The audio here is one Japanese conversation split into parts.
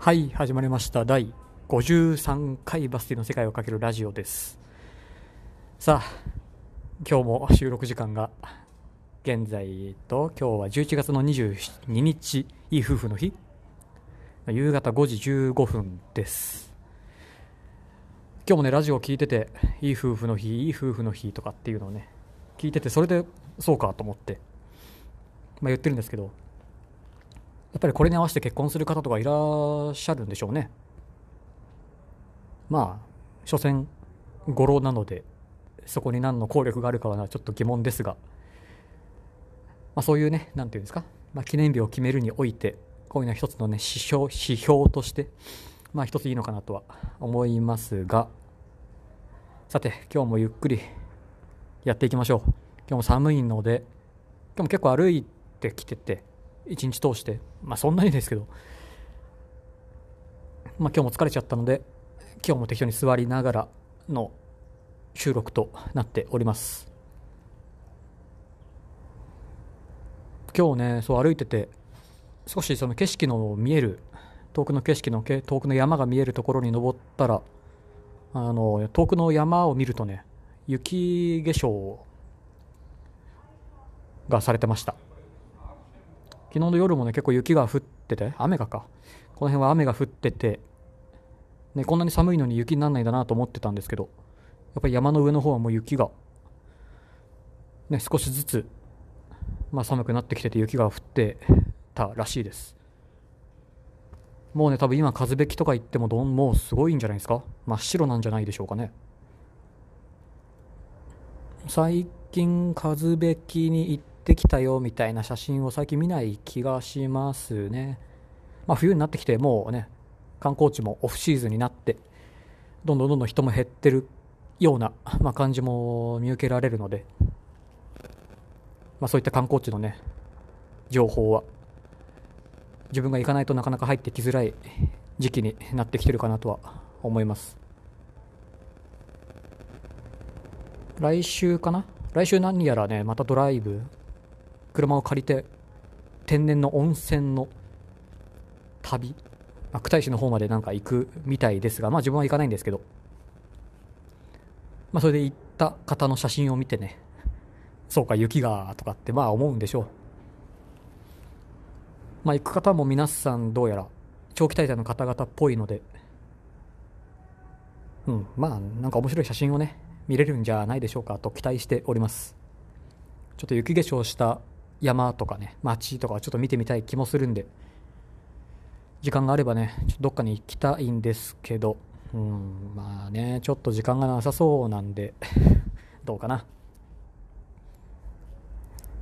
はい始まりました。第53回バスティの世界をかけるラジオです。さあ今日も収録時間が現在と今日は11月の22日いい夫婦の日。夕方5時15分です。今日もねラジオを聞いてていい夫婦の日いい夫婦の日とかっていうのをね聞いててそれでそうかと思ってまあ言ってるんですけどっぱりこれに合わせて結婚する方とかいらっしゃるんでしょうね。まあ所詮語呂なのでそこに何の効力があるかはちょっと疑問ですが、まあ、そういうね何ていうんですか、まあ、記念日を決めるにおいてこういうのは一つのね指標指標としてまあ一ついいのかなとは思いますが。さて今日もゆっくりやっていきましょう。今日も寒いので今日も結構歩いてきてて一日通してまあそんなにですけどまあ今日も疲れちゃったので今日も適当に座りながらの収録となっております。今日ねそう歩いてて少しその景色の見える遠くの景色の遠くの山が見えるところに登ったらあの遠くの山を見るとね雪化粧がされてました。昨日の夜もね結構雪が降ってて雨がか。この辺は雨が降ってて、ね、こんなに寒いのに雪にならないんだなと思ってたんですけどやっぱり山の上の方はもう雪が、ね、少しずつ、まあ、寒くなってきてて雪が降ってたらしいです。もうね多分今風べきとか言ってもどんもうすごいんじゃないですか？真っ白なんじゃないでしょうかね。最近風べきに行ってきたよみたいな写真を最近見ない気がしますね。まあ、冬になってきてもうね観光地もオフシーズンになってどんどんどんどん人も減ってるような、まあ、感じも見受けられるので、まあ、そういった観光地のね情報は自分が行かないとなかなか入ってきづらい時期になってきてるかなとは思います来週かな？来週何やらねまたドライブ車を借りて天然の温泉の旅久大市の方までなんか行くみたいですが、まあ自分は行かないんですけど、まあそれで行った方の写真を見てね、そうか雪がとかってまあ思うんでしょう。まあ行く方も皆さんどうやら長期滞在の方々っぽいので、うん、まあなんか面白い写真をね、見れるんじゃないでしょうかと期待しております。ちょっと雪化粧した山とかね街とかちょっと見てみたい気もするんで時間があればねどっかに行きたいんですけどうんまあねちょっと時間がなさそうなんで どうかな。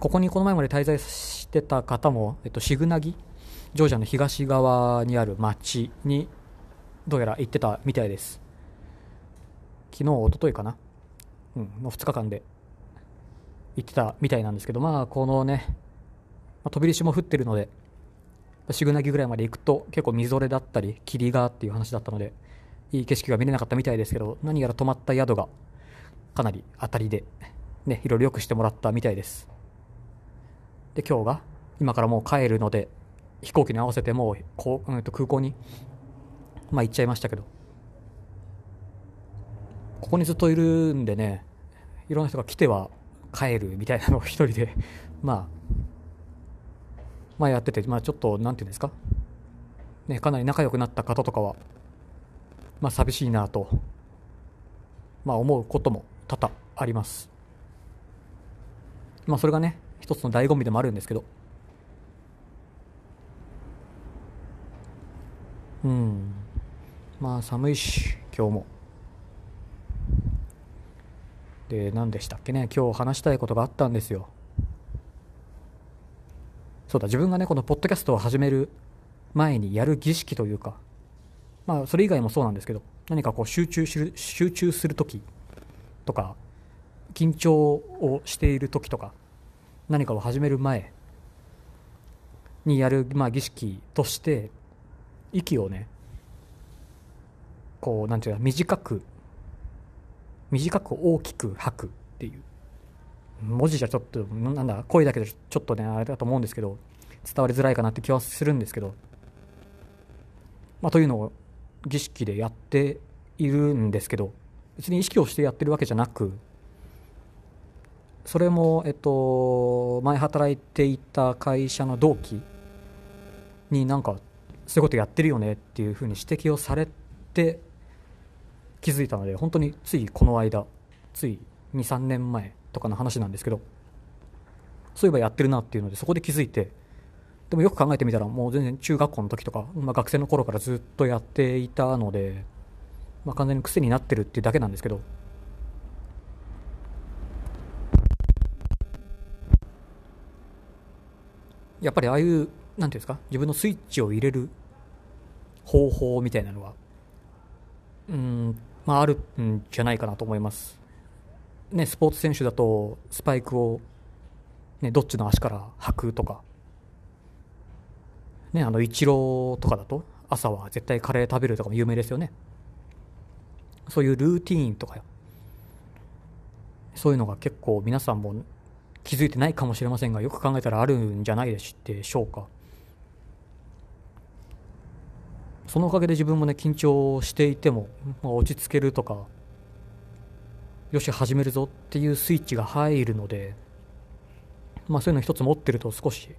ここにこの前まで滞在してた方も、えっと、シグナギジョージアの東側にある町にどうやら行ってたみたいです。昨日一昨日かな？うんの2日間で。言ってたみたいなんですけど、まあ、このね、まあ、飛び石も降ってるので、シグナギぐらいまで行くと結構みぞれだったり、霧がっていう話だったので、いい景色が見れなかったみたいですけど、何やら泊まった宿がかなり当たりで、ね、いろいろ良くしてもらったみたいです。で、今日が、今からもう帰るので、飛行機に合わせてもうこう、うん、と空港に、まあ行っちゃいましたけど、ここにずっといるんでね、いろんな人が来ては帰るみたいなのを一人で まあ、まあやってて、まあちょっと、なんていうんですか、ね、かなり仲良くなった方とかは、まあ寂しいなと、まあ思うことも多々あります。まあそれがね、一つの醍醐味でもあるんですけど、うん、まあ寒いし、今日も。で何でしたっけね。今日話したいことがあったんですよ。そうだ自分がねこのポッドキャストを始める前にやる儀式というかまあそれ以外もそうなんですけど何かこう集中する集中する時とか緊張をしている時とか何かを始める前にやる、まあ、儀式として息をねこうなんていうか短く短く大きく吐くっていう。文字じゃちょっとなんだ声だけでちょっとねあれだと思うんですけど伝わりづらいかなって気はするんですけど。まあ、というのを儀式でやっているんですけど別に意識をしてやってるわけじゃなくそれも、えっと、前働いていた会社の同期になんかそういうことやってるよねっていうふうに指摘をされて気づいたので本当についこの間つい23年前とかの話なんですけどそういえばやってるなっていうのでそこで気づいてでもよく考えてみたらもう全然中学校の時とか、まあ、学生の頃からずっとやっていたので、まあ、完全に癖になってるっていうだけなんですけどやっぱりああいうなんていうんですか自分のスイッチを入れる方法みたいなのはうんまああるんじゃないかなと思います。ねスポーツ選手だとスパイクをねどっちの足から履くとか。ねあのイチローとかだと朝は絶対カレー食べるとかも有名ですよね。そういうルーティーンとかそういうのが結構皆さんも気づいてないかもしれませんがよく考えたらあるんじゃないでしょうか。そのおかげで自分もね緊張していても、まあ、落ち着けるとかよし始めるぞっていうスイッチが入るので、まあ、そういうの一つ持ってると少し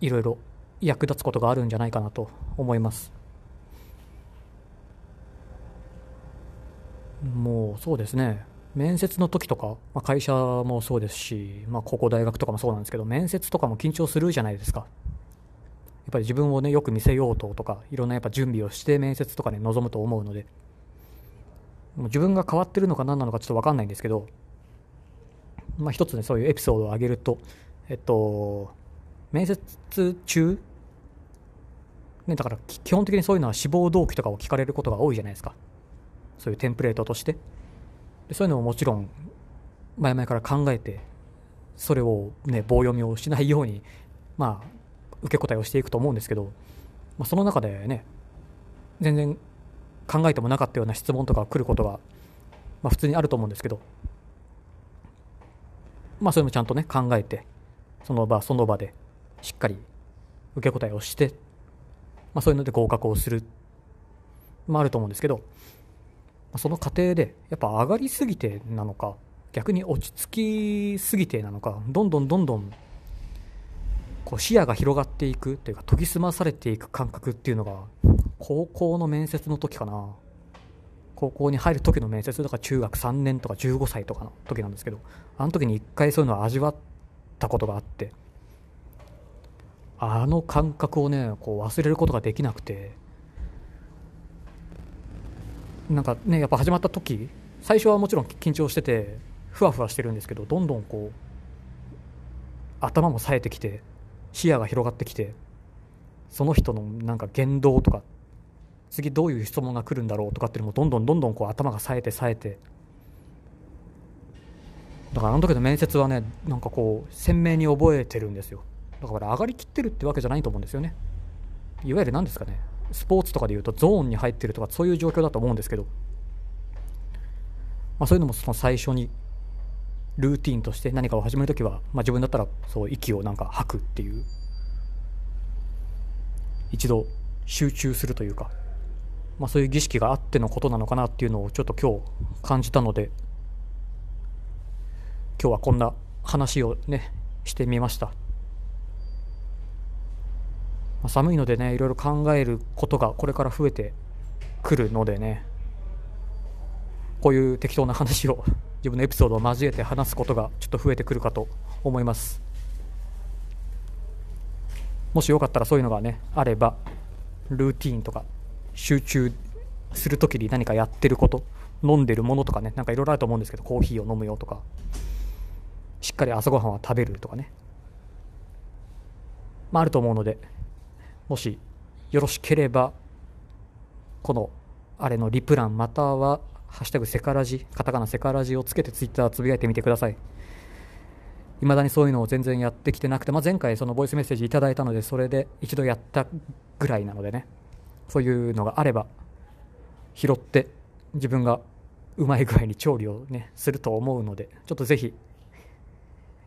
いろいろ役立つことがあるんじゃないかなと思います。もうそうですね。面接の時とか、まあ、会社もそうですし、まあ、高校大学とかもそうなんですけど面接とかも緊張するじゃないですか。っぱり自分をねよく見せようととかいろんなやっぱ準備をして面接とかね臨むと思うのでもう自分が変わってるのか何なのかちょっと分かんないんですけど、まあ、一つねそういうエピソードを挙げるとえっと面接中ね、だから基本的にそういうのは志望動機とかを聞かれることが多いじゃないですか。そういうテンプレートとして。でそういうのももちろん前々から考えてそれをね棒読みをしないようにまあ受け答えをしていくと思うんですけど、まあ、その中でね全然考えてもなかったような質問とか来ることが、まあ、普通にあると思うんですけどまあそれもちゃんとね考えてその場その場でしっかり受け答えをして、まあ、そういうので合格をする、まあ、あると思うんですけどまあその過程でやっぱ上がりすぎてなのか逆に落ち着きすぎてなのかどんどんどんどんこう視野が広がっていくというか研ぎ澄まされていく感覚っていうのが高校の面接の時かな。高校に入る時の面接だか中学3年とか15歳とかの時なんですけどあの時に一回そういうのを味わったことがあってあの感覚をねこう忘れることができなくてなんかねやっぱ始まった時最初はもちろん緊張しててふわふわしてるんですけどどんどんこう頭も冴えてきて視野が広がってきてその人のなんか言動とか次どういう質問が来るんだろうとかっていうのもどんどんどんどんこう頭が冴えて冴えて。だからあの時の面接はねなんかこう鮮明に覚えてるんですよ。だから上がりきってるってわけじゃないと思うんですよね。いわゆる何ですかねスポーツとかでいうとゾーンに入ってるとかそういう状況だと思うんですけど、まあ、そういうのもその最初にルーティンとして何かを始めるときは、まあ、自分だったらそう息をなんか吐くっていう一度集中するというか、まあ、そういう儀式があってのことなのかなっていうのをちょっと今日感じたので今日はこんな話をねしてみました。まあ、寒いのでねいろいろ考えることがこれから増えてくるのでねこういう適当な話を自分のエピソードを交えて話すことがちょっと増えてくるかと思います。もしよかったらそういうのがねあればルーティーンとか集中する時に何かやってること飲んでるものとかねなんかいろいろあると思うんですけどコーヒーを飲むよとかしっかり朝ごはんは食べるとかね。まああると思うのでもしよろしければこのあれのリプランまたは「ハッシュタグセカラジ」カタカナセカラジをつけてツイッターつぶやいてみてください。いまだにそういうのを全然やってきてなくて、まあ、前回そのボイスメッセージいただいたのでそれで一度やったぐらいなのでね。そういうのがあれば拾って自分がうまい具合に調理をねすると思うのでちょっとぜひ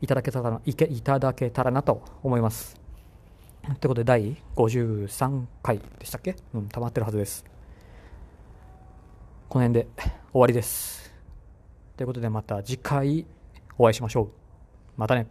いただけたらいけいただけたらなと思います。ってことで第53回でしたっけ？うん溜まってるはずです。この辺で終わりです。ということでまた次回お会いしましょう。またね。